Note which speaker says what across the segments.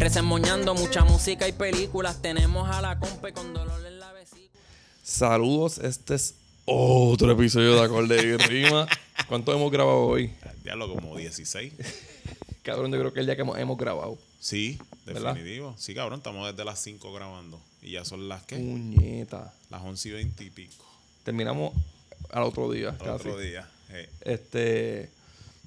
Speaker 1: Resemoñando mucha música y películas. Tenemos a la compa con dolor en la vesícula.
Speaker 2: Saludos, este es otro episodio de Acorde y Rima. ¿Cuánto hemos grabado hoy?
Speaker 3: Diablo, como 16.
Speaker 2: Cabrón, yo creo que el día que hemos, hemos grabado.
Speaker 3: Sí,
Speaker 2: ¿Verdad?
Speaker 3: definitivo. Sí, cabrón, estamos desde las 5 grabando. Y ya son las que?
Speaker 2: Puñeta.
Speaker 3: Las 11 y 20 y pico.
Speaker 2: Terminamos al otro día,
Speaker 3: Al
Speaker 2: casi.
Speaker 3: otro día. Eh,
Speaker 2: Este.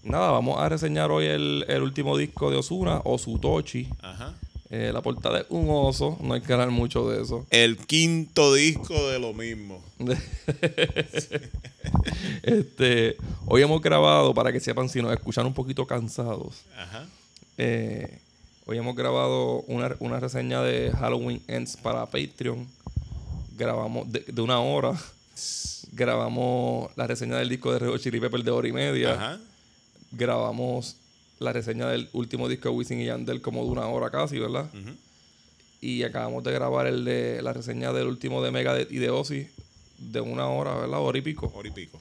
Speaker 2: Nada, vamos a reseñar hoy el, el último disco de Osuna, Osutochi.
Speaker 3: Ajá.
Speaker 2: Eh, la portada es un oso, no hay que hablar mucho de eso.
Speaker 3: El quinto disco de lo mismo.
Speaker 2: este, hoy hemos grabado, para que sepan si nos escuchan un poquito cansados,
Speaker 3: Ajá.
Speaker 2: eh, hoy hemos grabado una, una reseña de Halloween Ends para Patreon. Grabamos de, de una hora. Grabamos la reseña del disco de Red Hot Chili Peppers de hora y media.
Speaker 3: Ajá.
Speaker 2: Grabamos la reseña del último disco de Wisin y Yandel como de una hora casi, ¿verdad? Y acabamos de grabar el de la reseña del último de Megadeth y de Ozzy de una hora, ¿verdad? Hora y pico.
Speaker 3: Hora y pico.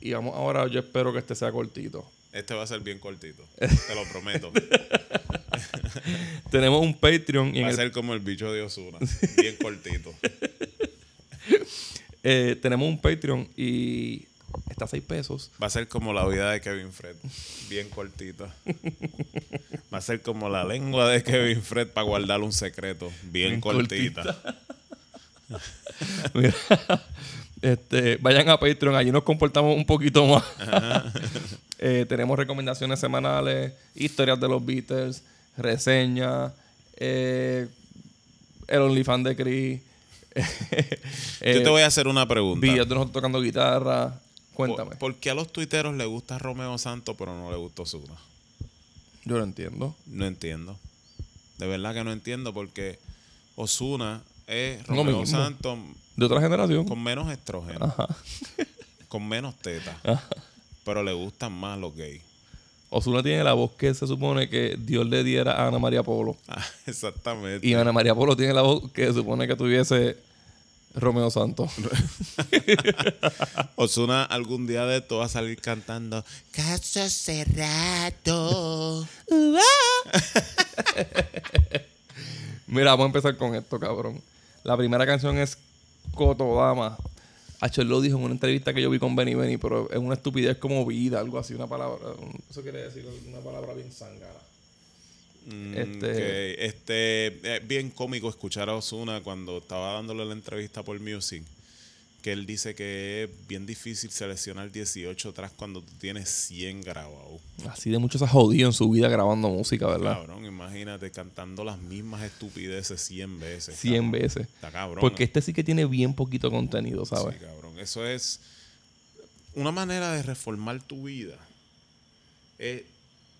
Speaker 2: Y vamos ahora, yo espero que este sea cortito.
Speaker 3: Este va a ser bien cortito. Te lo prometo.
Speaker 2: Tenemos un Patreon y
Speaker 3: Va a
Speaker 2: el-
Speaker 3: ser como el bicho de Osuna. Bien cortito.
Speaker 2: eh, tenemos un Patreon y está a 6 pesos.
Speaker 3: Va a ser como la vida de Kevin Fred. Bien cortita. Va a ser como la lengua de Kevin Fred para guardar un secreto. Bien,
Speaker 2: Bien
Speaker 3: cortita.
Speaker 2: Mira, este, vayan a Patreon, allí nos comportamos un poquito más. Eh, tenemos recomendaciones semanales, historias de los Beatles, reseñas, eh, el OnlyFans de Chris, eh,
Speaker 3: Yo te voy a hacer una pregunta.
Speaker 2: videos de nosotros tocando guitarra. Cuéntame.
Speaker 3: ¿Por, por qué a los tuiteros les gusta Romeo Santos pero no les gusta Osuna?
Speaker 2: Yo lo entiendo.
Speaker 3: No entiendo. De verdad que no entiendo porque Osuna es Romeo
Speaker 2: mismo.
Speaker 3: Santos
Speaker 2: De otra generación.
Speaker 3: con menos estrógeno,
Speaker 2: Ajá.
Speaker 3: con menos tetas, pero le gustan más los gays.
Speaker 2: Osuna tiene la voz que se supone que Dios le diera a Ana María Polo.
Speaker 3: Ah, exactamente.
Speaker 2: Y Ana María Polo tiene la voz que se supone que tuviese Romeo Santos.
Speaker 3: Osuna algún día de esto va a salir cantando Caso cerrado.
Speaker 2: Mira, vamos a empezar con esto, cabrón. La primera canción es Cotodama. Él lo dijo en una entrevista que yo vi con Benny Benny, pero es una estupidez como vida, algo así, una palabra. Eso quiere decir una palabra bien zángana.
Speaker 3: Mm,
Speaker 2: Este-
Speaker 3: ok. Este, es bien cómico escuchar a Osuna cuando estaba dándole la entrevista por Music. Que él dice que es bien difícil seleccionar 18 tracks cuando tú tienes 100 grabados.
Speaker 2: Así de mucho se ha jodido en su vida grabando música, ¿verdad?
Speaker 3: Cabrón, imagínate cantando las mismas estupideces 100 veces.
Speaker 2: 100
Speaker 3: cabrón.
Speaker 2: veces.
Speaker 3: Está cabrón.
Speaker 2: Porque este sí que tiene bien poquito contenido, ¿sabes?
Speaker 3: Sí, cabrón. Eso es una manera de reformar tu vida. Es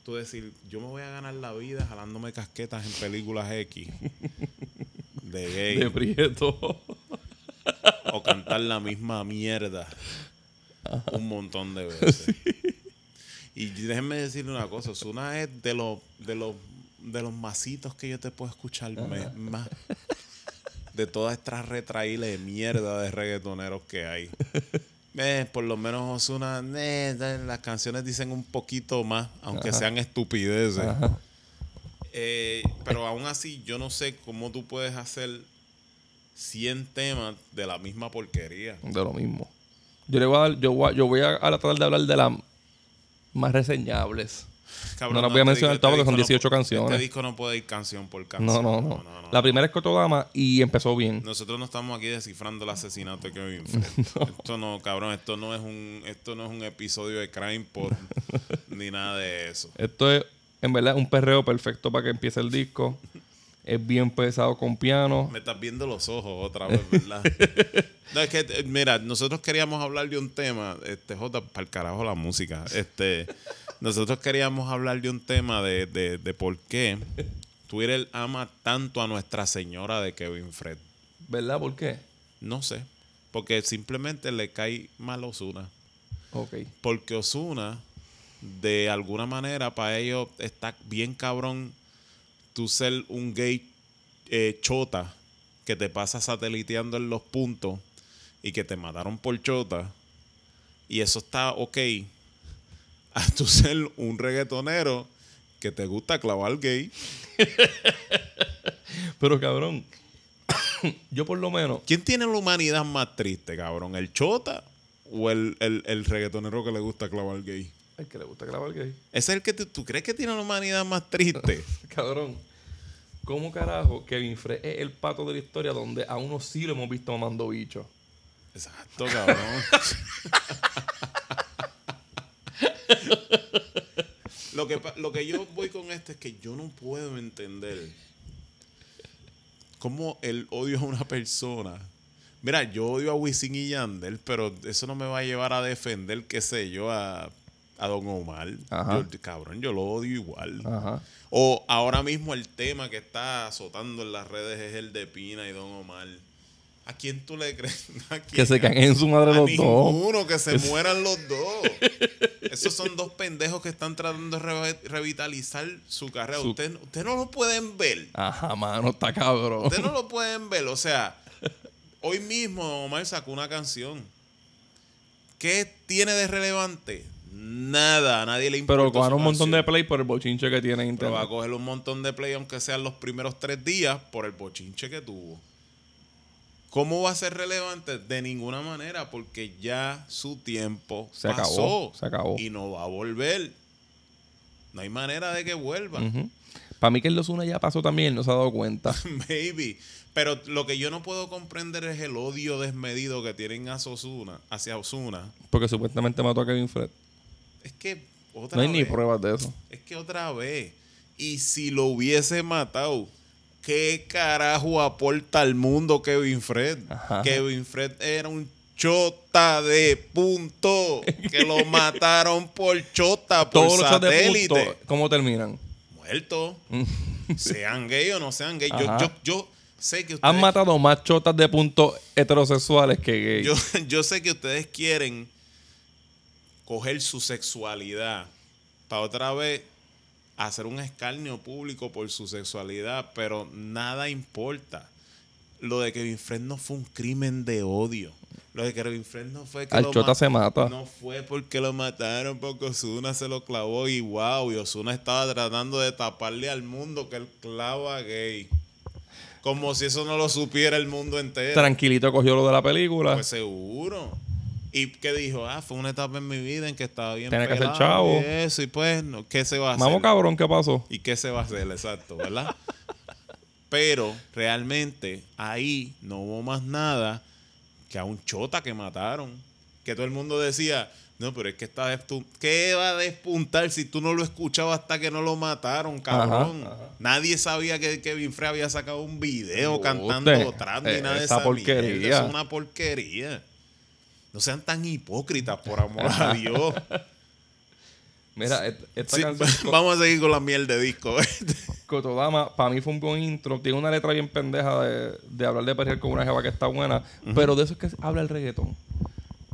Speaker 3: tú decir, yo me voy a ganar la vida jalándome casquetas en películas X de gay
Speaker 2: De Prieto.
Speaker 3: o cantar la misma mierda un montón de veces. Y déjenme decirle una cosa, Osuna es de los de los de los masitos que yo te puedo escuchar me- más de todas estas retraíles de mierda de reggaetoneros que hay. Eh, por lo menos Osuna, eh, las canciones dicen un poquito más, aunque sean estupideces. Eh, pero aún así, yo no sé cómo tú puedes hacer 100 temas de la misma porquería.
Speaker 2: De lo mismo. Yo, le voy a, dar- yo, voy a, yo voy a, a tratar de hablar de las más reseñables.
Speaker 3: Cabrón,
Speaker 2: No las voy a
Speaker 3: este
Speaker 2: mencionar todas porque
Speaker 3: este
Speaker 2: son
Speaker 3: disco
Speaker 2: 18
Speaker 3: no-
Speaker 2: canciones.
Speaker 3: Este disco no puede ir canción por
Speaker 2: No,
Speaker 3: canción.
Speaker 2: no, no. La primera es Cotodama y empezó bien.
Speaker 3: Nosotros no estamos aquí descifrando el asesinato de Kevin. Esto no, cabrón, esto no es un, esto no es un episodio de Crime Pod ni nada de eso.
Speaker 2: Esto es, en verdad, un perreo perfecto para que empiece el disco. Es bien pesado con piano.
Speaker 3: Me estás viendo los ojos otra vez, ¿verdad? no, es que, eh, mira, nosotros queríamos hablar de un tema, este, J, para el carajo la música. Este, nosotros queríamos hablar de un tema de, de, de por qué Twitter ama tanto a Nuestra Señora de Kevin Fred.
Speaker 2: ¿Verdad? ¿Por qué?
Speaker 3: No sé. Porque simplemente le cae mal Osuna.
Speaker 2: Ok.
Speaker 3: Porque Osuna, de alguna manera, para ellos está bien cabrón tú ser un gay eh, chota que te pasa sateliteando en los puntos y que te mataron por chota. Y eso está ok. A tú ser un reggaetonero que te gusta clavar gay.
Speaker 2: Pero cabrón, yo por lo menos.
Speaker 3: ¿Quién tiene la humanidad más triste, cabrón? ¿El chota o el, el, el reggaetonero que le gusta clavar gay?
Speaker 2: El que le gusta clavar gay.
Speaker 3: Ese es el que tú, tú crees que tiene la humanidad más triste.
Speaker 2: Cabrón. ¿Cómo carajo Kevin Frey es el pato de la historia donde a uno sí lo hemos visto mamando bicho?
Speaker 3: Exacto, cabrón. Lo, que, lo que yo voy con esto es que yo no puedo entender cómo el odio a una persona. Mira, yo odio a Wisin y Yandel, pero eso no me va a llevar a defender, qué sé yo, a, a Don Omar.
Speaker 2: Ajá.
Speaker 3: Yo, cabrón, yo lo odio igual.
Speaker 2: Ajá.
Speaker 3: O ahora mismo el tema que está azotando en las redes es el de Pina y Don Omar. ¿A quién tú le crees? ¿A
Speaker 2: Que se caen en su madre
Speaker 3: A
Speaker 2: los dos.
Speaker 3: ninguno, que se mueran los dos. Esos son dos pendejos que están tratando de re- revitalizar su carrera.
Speaker 2: Su-
Speaker 3: Ustedes usted no lo pueden ver.
Speaker 2: Ajá, mano, está cabrón.
Speaker 3: Ustedes no lo pueden ver. O sea, hoy mismo Omar sacó una canción. ¿Qué tiene de relevante? Nada, a nadie le importa.
Speaker 2: Pero
Speaker 3: su
Speaker 2: un montón de play por el bochinche que tiene en
Speaker 3: Pero va a
Speaker 2: internet.
Speaker 3: coger un montón de play, aunque sean los primeros tres días, por el bochinche que tuvo. ¿Cómo va a ser relevante? De ninguna manera, porque ya su tiempo
Speaker 2: Se
Speaker 3: pasó
Speaker 2: acabó, se acabó.
Speaker 3: y no va a volver. No hay manera de que vuelva.
Speaker 2: Para mí que el Osuna ya pasó también, no se ha dado cuenta.
Speaker 3: Maybe. Pero lo que yo no puedo comprender es el odio desmedido que tienen hacia Osuna, hacia Osuna.
Speaker 2: Porque supuestamente mató a Kevin Fred.
Speaker 3: Es que otra
Speaker 2: No hay ni
Speaker 3: vez-
Speaker 2: pruebas de eso.
Speaker 3: Es que otra vez. Y si lo hubiese matado, ¿qué carajo aporta al mundo Kevin Fred?
Speaker 2: Ajá.
Speaker 3: Kevin Fred era un chota de punto. Que lo mataron por chota, por
Speaker 2: Todos los shots de
Speaker 3: satélite.
Speaker 2: punto, ¿cómo terminan?
Speaker 3: Muerto. sean gay o no sean gay. Yo, yo, yo sé que ustedes.
Speaker 2: Han matado más chotas de punto heterosexuales que gays.
Speaker 3: yo, yo sé que ustedes quieren coger su sexualidad para otra vez hacer un escarnio público por su sexualidad, pero nada importa. Lo de Kevin Fred no fue un crimen de odio. Lo de Kevin Fred no fue que
Speaker 2: Al
Speaker 3: lo
Speaker 2: chota se mata.
Speaker 3: No fue porque lo mataron, porque Osuna se lo clavó y wow, y Osuna estaba tratando de taparle al mundo que él clava gay. Como si eso no lo supiera el mundo entero.
Speaker 2: Tranquilito cogió lo de la película.
Speaker 3: Pues seguro. ¿Y qué dijo? Ah, fue una etapa en mi vida en que estaba bien
Speaker 2: Tenía que ser chavo.
Speaker 3: y eso, y pues, no, ¿qué se va a hacer?
Speaker 2: Vamos cabrón, ¿qué pasó?
Speaker 3: ¿Y qué se va a hacer? Exacto, ¿verdad? Pero realmente ahí no hubo más nada que a un chota que mataron. Que todo el mundo decía, no, pero es que está ¿Qué va a despuntar si tú no lo escuchabas hasta que no lo mataron, cabrón?
Speaker 2: Ajá, ajá.
Speaker 3: Nadie sabía que Kevin Frey había sacado un video cantando trap ni
Speaker 2: Eh,
Speaker 3: nada de
Speaker 2: esa porquería.
Speaker 3: mierda. Es una porquería. No sean tan hipócritas, por amor a Dios.
Speaker 2: Mira, esta
Speaker 3: Sí,
Speaker 2: canción
Speaker 3: vamos a seguir con la miel de disco.
Speaker 2: Cotodama, para mí fue un buen intro. Tiene una letra bien pendeja de, de hablar de perrear con una jeva que está buena. Pero de eso es que habla el reggaetón.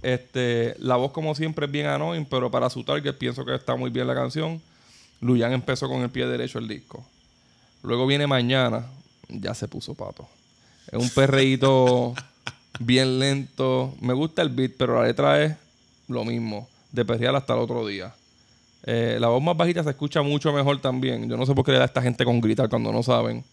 Speaker 2: Este, la voz, como siempre, es bien annoying, pero para su target pienso que está muy bien la canción. Luyan empezó con el pie derecho el disco. Luego viene mañana, ya se puso pato. Es un perreíto bien lento. Me gusta el beat, pero la letra es lo mismo. De perrear hasta el otro día. Eh, la voz más bajita se escucha mucho mejor también. Yo no sé por qué le da a esta gente con gritar cuando no saben.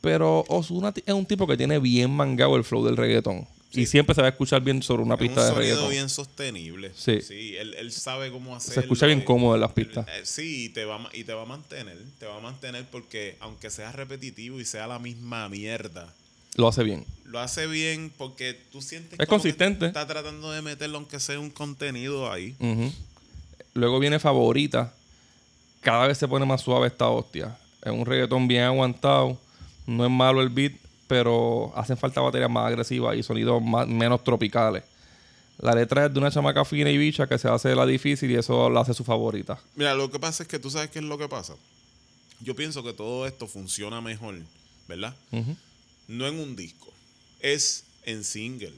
Speaker 2: Pero Ozuna ti- es un tipo que tiene bien mangado el flow del reggaetón. Y siempre se va a escuchar bien sobre una
Speaker 3: Es un
Speaker 2: pista de
Speaker 3: sonido
Speaker 2: reggaetón.
Speaker 3: bien sostenible.
Speaker 2: Sí.
Speaker 3: él, él sabe cómo hacerlo.
Speaker 2: Se escucha bien
Speaker 3: eh,
Speaker 2: cómodo en las pistas.
Speaker 3: eh, Sí, y te, va, y te va a mantener. Te va a mantener porque aunque sea repetitivo y sea la misma mierda,
Speaker 2: Lo hace bien.
Speaker 3: lo hace bien porque tú sientes
Speaker 2: Es
Speaker 3: como que
Speaker 2: consistente.
Speaker 3: Está tratando de meterlo aunque sea un contenido ahí.
Speaker 2: Luego viene Favorita. Cada vez se pone más suave esta hostia. Es un reggaetón bien aguantado. No es malo el beat, pero hacen falta baterías más agresivas y sonidos más, menos tropicales. La letra es de una chamaca fina y bicha que se hace la difícil y eso la hace su favorita.
Speaker 3: Mira, lo que pasa es que tú sabes qué es lo que pasa. yo pienso que todo esto funciona mejor, ¿verdad?
Speaker 2: Ujú.
Speaker 3: No en un disco, es en single.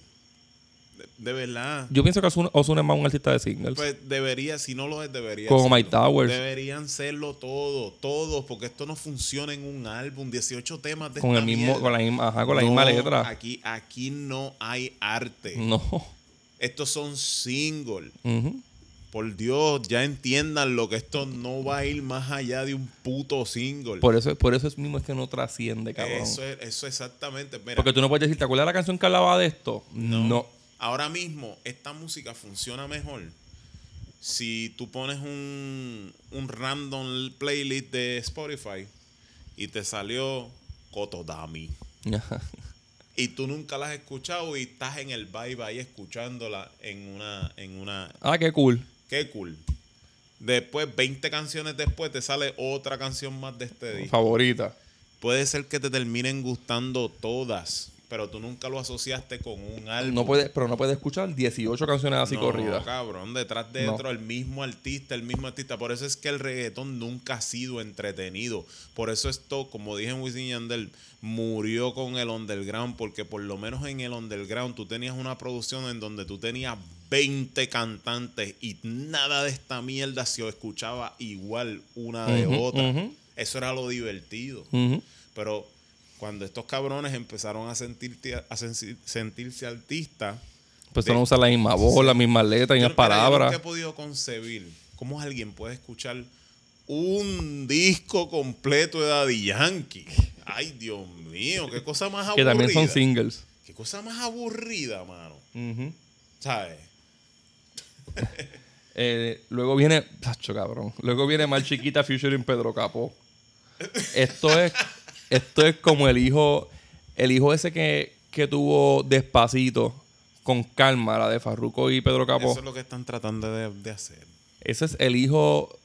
Speaker 3: De, de verdad.
Speaker 2: Yo pienso que Ozuna, Ozuna es más un artista de singles.
Speaker 3: Pues debería, si no lo es, debería.
Speaker 2: Como. Mike Towers.
Speaker 3: Deberían serlo todo, todos, porque esto no funciona en un álbum. 18 temas de
Speaker 2: con el mismo,
Speaker 3: mierda.
Speaker 2: con la misma, ajá, con la misma letra.
Speaker 3: Aquí, aquí no hay arte.
Speaker 2: No.
Speaker 3: Estos son singles.
Speaker 2: Ujú.
Speaker 3: Por Dios, ya entiendan lo que esto no va a ir más allá de un puto single.
Speaker 2: Por eso, por eso es mismo es que no trasciende, cabrón.
Speaker 3: eso, es, eso exactamente. Mira,
Speaker 2: Porque tú no puedes decir, ¿te acuerdas de la canción que hablaba de esto? No.
Speaker 3: Ahora mismo, esta música funciona mejor si tú pones un, un random playlist de Spotify y te salió Kotodami. Y tú nunca la has escuchado y estás en el vibe ahí escuchándola en una, en una.
Speaker 2: ah, qué cool.
Speaker 3: Qué cool. Después, 20 canciones después, te sale otra canción más de este disco.
Speaker 2: Favorita.
Speaker 3: Puede ser que te terminen gustando todas, pero tú nunca lo asociaste con un álbum.
Speaker 2: No puede, pero no puedes escuchar 18 canciones así
Speaker 3: No,
Speaker 2: corridas.
Speaker 3: cabrón, detrás de
Speaker 2: No.
Speaker 3: otro, el mismo artista, el mismo artista. Por eso es que el reggaetón nunca ha sido entretenido. Por eso esto, como dije en Wisin y Yandel, murió con el underground, porque por lo menos en el underground tú tenías una producción en donde tú tenías 20 cantantes y nada de esta mierda se escuchaba igual una de otra. Eso era lo divertido. Pero cuando estos cabrones empezaron a, sentirte, a sensi- sentirse artistas,
Speaker 2: Empezaron
Speaker 3: De-
Speaker 2: a usar la misma voz, las mismas letras, las
Speaker 3: yo, yo
Speaker 2: palabras.
Speaker 3: nunca he podido concebir cómo alguien puede escuchar un disco completo de Daddy Yankee. Ay, Dios mío, qué cosa más
Speaker 2: que
Speaker 3: aburrida.
Speaker 2: también son singles.
Speaker 3: Qué cosa más aburrida, mano. ¿Sabes?
Speaker 2: Eh, luego viene. Tacho, cabrón. Luego viene Mal Chiquita featuring Pedro Capó. Esto es. Esto es como el hijo. El hijo ese que, que tuvo despacito. Con calma, la de Farruko y Pedro Capó.
Speaker 3: Eso es lo que están tratando de, de hacer.
Speaker 2: Ese es el hijo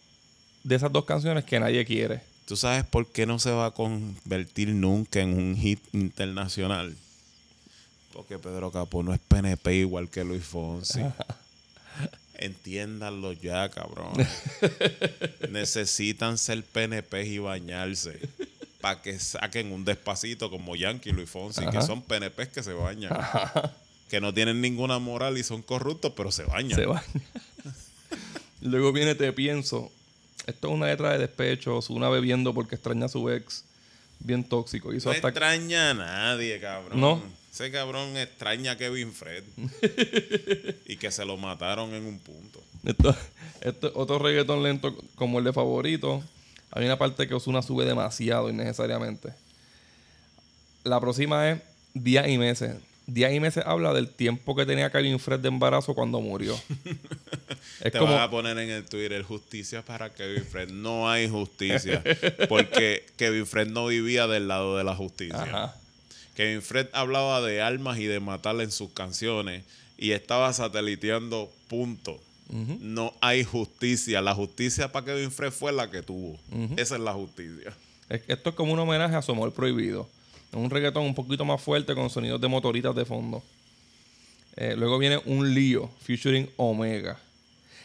Speaker 2: de esas dos canciones que nadie quiere.
Speaker 3: ¿Tú sabes por qué no se va a convertir nunca en un hit internacional? Porque Pedro Capó no es PNP igual que Luis Fonsi. Entiéndanlo ya, cabrón. Necesitan ser PNP y bañarse. Para que saquen un despacito como Yankee y Luis Fonsi, que son PNPs que se bañan. Que no tienen ninguna moral y son corruptos, pero se bañan.
Speaker 2: Se baña. Luego viene Te Pienso. Esto es una letra de despecho. Una bebiendo porque extraña a su ex. Bien tóxico. Hizo
Speaker 3: No
Speaker 2: hasta
Speaker 3: extraña a nadie, cabrón.
Speaker 2: No.
Speaker 3: Ese cabrón extraña a Kevin Fred. y que se lo mataron en un punto.
Speaker 2: Esto, esto es otro reggaetón lento como el de favorito. Hay una parte que Osuna sube demasiado innecesariamente. La próxima es Días y Meses. Días y Meses habla del tiempo que tenía Kevin Fred de embarazo cuando murió. es
Speaker 3: Te
Speaker 2: como.
Speaker 3: van a poner en el Twitter justicia para Kevin Fred. No hay justicia. Porque Kevin Fred no vivía del lado de la justicia.
Speaker 2: Ajá.
Speaker 3: Kevin Fred hablaba de armas y de matar en sus canciones. Y estaba sateliteando punto. No hay justicia. La justicia para Kevin Fred fue la que tuvo. Esa es la justicia.
Speaker 2: Es- Esto es como un homenaje a su amor prohibido. Es un reggaetón un poquito más fuerte con sonidos de motoritas de fondo. Eh, luego viene un lío featuring Omega.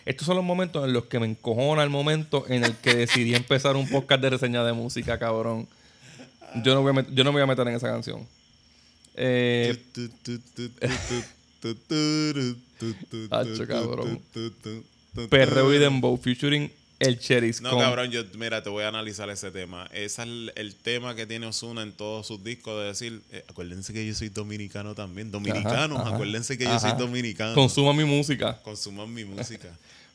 Speaker 2: Estos son los momentos en los que me encojona el momento en el que decidí empezar un podcast de reseña de música, cabrón. Yo no, voy a yo no me voy a meter en esa canción. Eh, Hacho, cabrón. Perreo y Dembow featuring El Cheris
Speaker 3: No,
Speaker 2: con-
Speaker 3: cabrón, yo, mira, te voy a analizar ese tema. Ese es el, el tema que tiene Osuna en todos sus discos de decir, eh, acuérdense que yo soy dominicano también. Dominicanos,
Speaker 2: Ajá, ajá.
Speaker 3: acuérdense que yo
Speaker 2: Ajá.
Speaker 3: soy dominicano.
Speaker 2: Consuma mi música.
Speaker 3: Consuman mi música.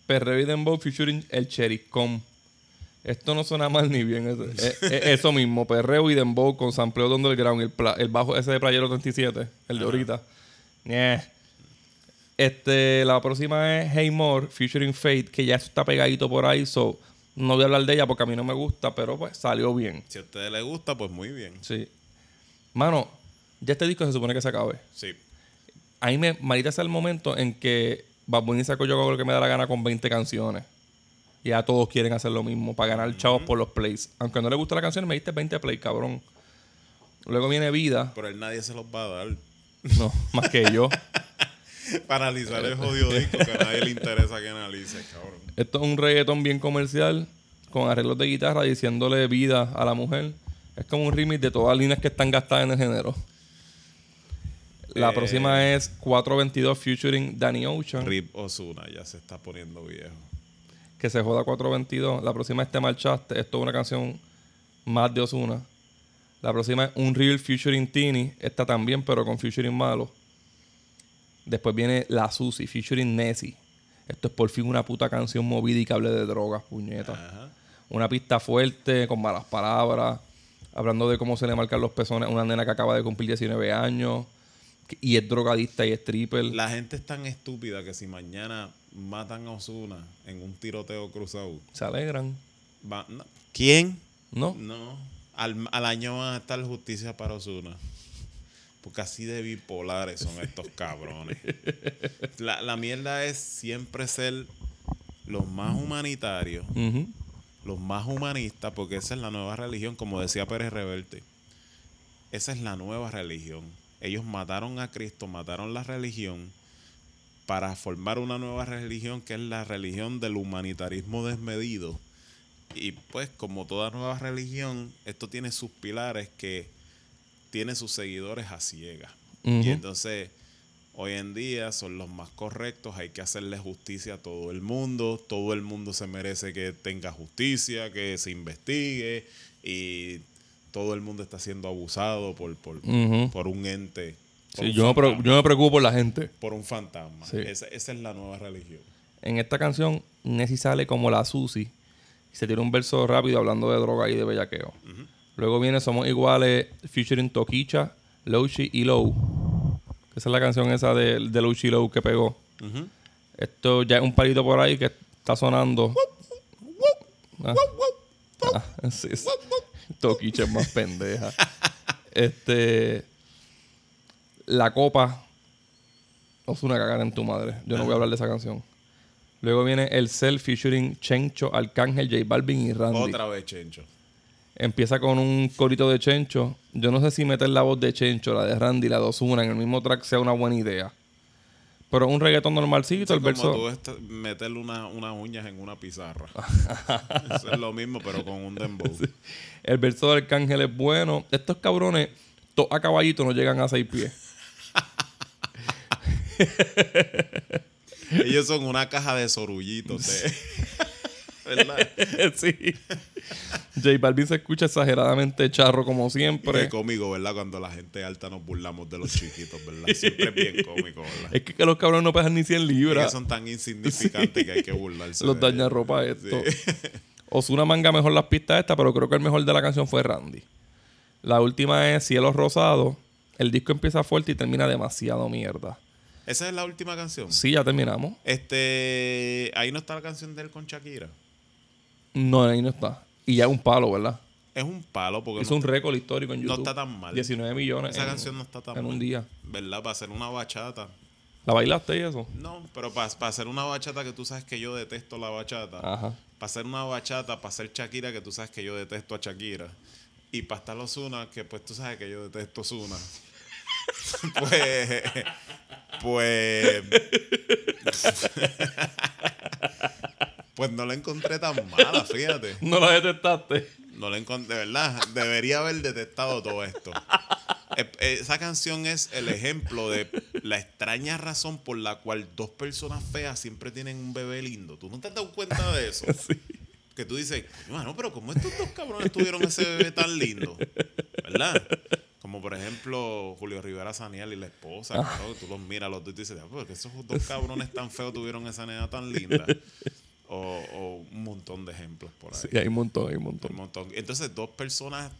Speaker 2: Perreo y Dembow featuring el Chericom. Esto no suena mal ni bien. Eso, es- es eso mismo, Perreo y Dembow con sampleo de underground. El, pla- el bajo ese de Playero 37, el de ahorita. Este, la próxima es Hey More featuring Fate, que ya está pegadito por ahí. So, no voy a hablar de ella porque a mí no me gusta, pero pues salió bien.
Speaker 3: Si a ustedes les gusta, pues muy bien.
Speaker 2: Sí. Mano, ya este disco se supone que se acabe.
Speaker 3: Sí.
Speaker 2: A mí me marita es el momento en que Bad Bunny sacó yo hago lo que me da la gana con 20 canciones. Y ya todos quieren hacer lo mismo para ganar chavos por los plays. Aunque no le gusta la canción, me diste 20 plays, cabrón. Luego viene Vida.
Speaker 3: Pero él nadie se los va a dar.
Speaker 2: No, más que yo.
Speaker 3: Para analizar el jodido disco que a nadie le interesa que analice, cabrón.
Speaker 2: Esto es un reggaetón bien comercial. con arreglos de guitarra diciéndole vida a la mujer. Es como un remix de todas las líneas que están gastadas en el género. La
Speaker 3: Eh.
Speaker 2: próxima es 422 featuring Danny Ocean.
Speaker 3: Rip Osuna ya se está poniendo viejo.
Speaker 2: Que se joda 422. La próxima es Te Marchaste. Esto es una canción más de Osuna. La próxima es Unreal featuring Tini. Esta también, pero con featuring malo. Después viene La Susi featuring Nessie. Esto es por fin una puta canción movida y que hable de drogas, puñeta.
Speaker 3: Ajá.
Speaker 2: Una pista fuerte, con malas palabras. Hablando de cómo se le marcan los pezones a una nena que acaba de cumplir 19 años. Y es drogadista y es stripper.
Speaker 3: La gente es tan estúpida que si mañana matan a Osuna en un tiroteo cruzado,
Speaker 2: Se alegran.
Speaker 3: va- no. ¿quién?
Speaker 2: ¿No?
Speaker 3: No. Al, al año va a estar justicia para Osuna. Porque así de bipolares son estos cabrones. La, la mierda es siempre ser los más humanitarios, los más humanistas, porque esa es la nueva religión, como decía Pérez Reverte. Esa es la nueva religión. Ellos mataron a Cristo, mataron la religión para formar una nueva religión que es la religión del humanitarismo desmedido. Y pues como toda nueva religión, esto tiene sus pilares que tiene sus seguidores a ciegas. Y entonces hoy en día son los más correctos, hay que hacerle justicia a todo el mundo, todo el mundo se merece que tenga justicia, que se investigue y todo el mundo está siendo abusado por, por, por un ente.
Speaker 2: Sí, yo, me yo preocupo por la gente.
Speaker 3: por un fantasma.
Speaker 2: Sí.
Speaker 3: Esa, esa es la nueva religión.
Speaker 2: En esta canción, Nessie sale como la Susi y se tira un verso rápido hablando de droga y de bellaqueo. Luego viene Somos Iguales, featuring Toquicha, Lochi y Low. Esa es la canción esa de, de Lochi y Low que pegó. Esto ya es un palito por ahí que está sonando. Ah. Ah, sí, sí. Toquicha es más pendeja. Este. La copa. Os una cagar en tu madre. Yo no voy a hablar de esa canción. Luego viene el Cell featuring Chencho, Arcángel, J Balvin y Randy.
Speaker 3: Otra vez, Chencho.
Speaker 2: Empieza con un corito de Chencho. Yo no sé si meter la voz de Chencho, la de Randy, la de Ozuna en el mismo track sea una buena idea. Pero un reggaetón normalcito, el
Speaker 3: como
Speaker 2: verso.
Speaker 3: tú meterle una- unas uñas en una pizarra. Eso es lo mismo, pero con un dembow.
Speaker 2: El verso de Arcángel es bueno. Estos cabrones, a caballito, no llegan a seis pies.
Speaker 3: Ellos son una caja de sorullitos. de- ¿Verdad?
Speaker 2: sí. J Balvin se escucha exageradamente charro como siempre.
Speaker 3: Qué cómico, ¿verdad? Cuando la gente alta nos burlamos de los chiquitos, ¿verdad? Siempre es bien cómico, ¿verdad?
Speaker 2: Es que, que los cabrones no pesan ni 100
Speaker 3: Es que
Speaker 2: libras.
Speaker 3: son tan insignificantes que hay que burlarse.
Speaker 2: Los
Speaker 3: de ellos.
Speaker 2: dañarropa esto.
Speaker 3: Sí.
Speaker 2: Osuna manga mejor las pistas esta, pero creo que el mejor de la canción fue Randy. La última es Cielo Rosado. El disco empieza fuerte y termina demasiado mierda.
Speaker 3: Esa es la última canción.
Speaker 2: Sí, ya terminamos.
Speaker 3: Este, ahí no está la canción de él con Shakira.
Speaker 2: No, ahí no está. Y ya es un palo, ¿verdad?
Speaker 3: Es un palo porque no,
Speaker 2: un récord histórico en
Speaker 3: no
Speaker 2: YouTube.
Speaker 3: está tan mal.
Speaker 2: 19 millones.
Speaker 3: esa
Speaker 2: en-
Speaker 3: canción no está tan
Speaker 2: en
Speaker 3: mal.
Speaker 2: un día.
Speaker 3: ¿Verdad? Para hacer una bachata.
Speaker 2: ¿La bailaste y eso?
Speaker 3: No, pero para, hacer una bachata que tú sabes que yo detesto la bachata.
Speaker 2: Ajá.
Speaker 3: Para hacer una bachata, para hacer Shakira, que tú sabes que yo detesto a Shakira. Y para estar Ozuna, que pues tú sabes que yo detesto a Ozuna. pues. Pues. pues no la encontré tan mala, fíjate.
Speaker 2: No la detestaste.
Speaker 3: No la encontré, de verdad. Debería haber detectado todo esto. Eh, eh, Esa canción es el ejemplo de la extraña razón por la cual dos personas feas siempre tienen un bebé lindo. ¿Tú no te has dado cuenta de eso? Que tú dices, bueno, pero ¿cómo estos dos cabrones tuvieron ese bebé tan lindo? ¿Verdad? Como por ejemplo Julio Rivera Saniel y la esposa. cabrón, tú los miras los dos y tú dices, "Ah, pues que esos dos cabrones tan feos tuvieron esa nena tan linda. O, o un montón de ejemplos por ahí.
Speaker 2: Sí, hay un montón, hay un
Speaker 3: Un
Speaker 2: montón.
Speaker 3: Entonces, dos personas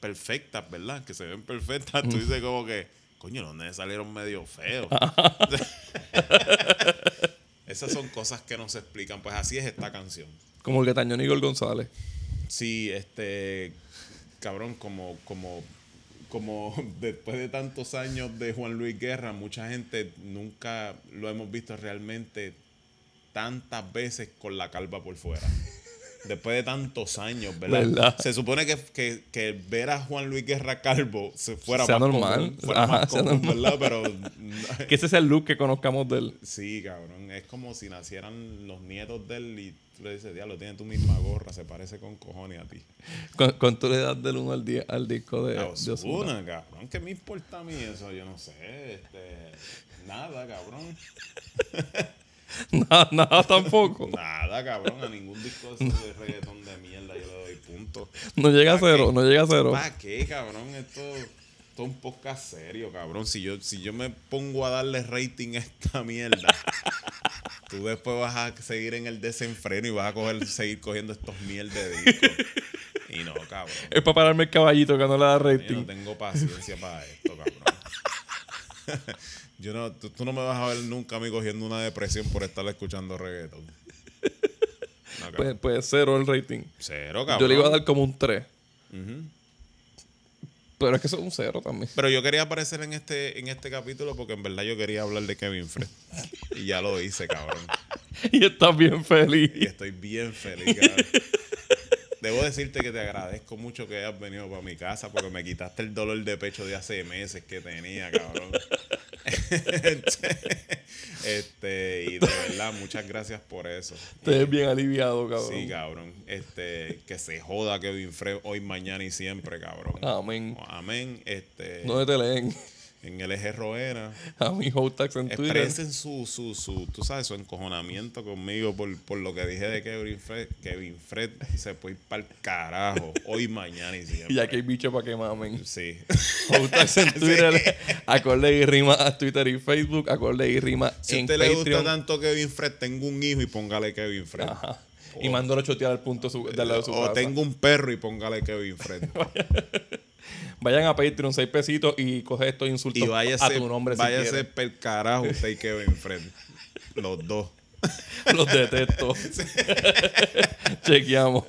Speaker 3: perfectas, ¿verdad? Que se ven perfectas. Tú dices como que, coño, los nenes salieron medio feos. Esas son cosas que no se explican. Pues así es esta canción.
Speaker 2: Como el que tañó González.
Speaker 3: Sí, este, cabrón, como, como, como después de tantos años de Juan Luis Guerra, mucha gente nunca lo hemos visto realmente tantas veces con la calva por fuera. Después de tantos años, ¿verdad?
Speaker 2: ¿Verdad?
Speaker 3: Se supone que, que, que ver a Juan Luis Guerra Calvo se fuera
Speaker 2: Sea
Speaker 3: más
Speaker 2: normal.
Speaker 3: común, fuera
Speaker 2: Ajá,
Speaker 3: más
Speaker 2: sea
Speaker 3: común,
Speaker 2: normal.
Speaker 3: ¿verdad? Pero
Speaker 2: Que ese es el look que conozcamos de él.
Speaker 3: sí, cabrón. Es como si nacieran los nietos de él y tú le dices, diablo, tiene tu misma gorra, se parece con cojones a ti.
Speaker 2: ¿Con, con tu le das del 1 al 10 al disco de,
Speaker 3: La
Speaker 2: de Ozuna?
Speaker 3: Ozuna, cabrón. ¿Qué me importa a mí eso? Yo no sé. Este, nada, cabrón.
Speaker 2: Nada, nada tampoco.
Speaker 3: Nada, cabrón. A ningún disco de reggaetón de mierda yo le doy punto.
Speaker 2: No llega a
Speaker 3: ¿Para
Speaker 2: cero,
Speaker 3: qué?
Speaker 2: no llega a cero.
Speaker 3: ¿Para qué, cabrón? Esto, esto es un podcast serio, cabrón. Si yo, si yo me pongo a darle rating a esta mierda, tú después vas a seguir en el desenfreno y vas a coger, seguir cogiendo estos mierdas de discos. Y no, cabrón.
Speaker 2: Es para pararme el caballito que no le da
Speaker 3: Yo no
Speaker 2: rating.
Speaker 3: tengo paciencia para esto, cabrón. Yo no, tú, tú no me vas a ver nunca a mí cogiendo una depresión por estar escuchando reggaeton. No.
Speaker 2: Pues, pues cero el rating.
Speaker 3: Cero, cabrón.
Speaker 2: Yo le iba a dar como un 3.
Speaker 3: Ujú.
Speaker 2: Pero es que eso es un cero también.
Speaker 3: Pero yo quería aparecer en este, en este capítulo porque en verdad yo quería hablar de Kevin Fred. Y ya lo hice, cabrón.
Speaker 2: Y estás bien
Speaker 3: Y
Speaker 2: feliz.
Speaker 3: estoy bien feliz, cabrón. Debo decirte que te agradezco mucho que hayas venido para mi casa porque me quitaste el dolor de pecho de hace meses que tenía, cabrón. este, y de verdad, muchas gracias por eso.
Speaker 2: Estás bien aliviado, cabrón.
Speaker 3: Sí, cabrón. Este, que se joda Kevin Fred hoy, mañana y siempre, cabrón.
Speaker 2: Amén.
Speaker 3: Amén. Este,
Speaker 2: ¿Dónde te leen?
Speaker 3: En el eje Roena.
Speaker 2: A mi Hotax en Twitter.
Speaker 3: Expresen su, su, su, tú sabes, su encojonamiento conmigo por, por lo que dije de Kevin Fred. Kevin Fred se puede ir para el carajo hoy, mañana y siempre.
Speaker 2: Y aquí hay bicho para que mamen.
Speaker 3: Sí.
Speaker 2: Hotax en Twitter. Acorde y rima a Twitter y Facebook. Acorde y rima
Speaker 3: Si a
Speaker 2: en
Speaker 3: usted le gusta
Speaker 2: Patreon.
Speaker 3: tanto Kevin Fred, tengo un hijo y póngale Kevin Fred.
Speaker 2: Ajá. Y mándalo a chotear al punto su, del lado de su
Speaker 3: o
Speaker 2: casa.
Speaker 3: tengo un perro y póngale Kevin Fred.
Speaker 2: Vayan a Patreon, 6 pesitos y coge estos insultos
Speaker 3: y váyase,
Speaker 2: a tu nombre si
Speaker 3: váyase
Speaker 2: quieres.
Speaker 3: per carajo usted y Kevin Fred. Los dos.
Speaker 2: Los detesto. Chequeamos.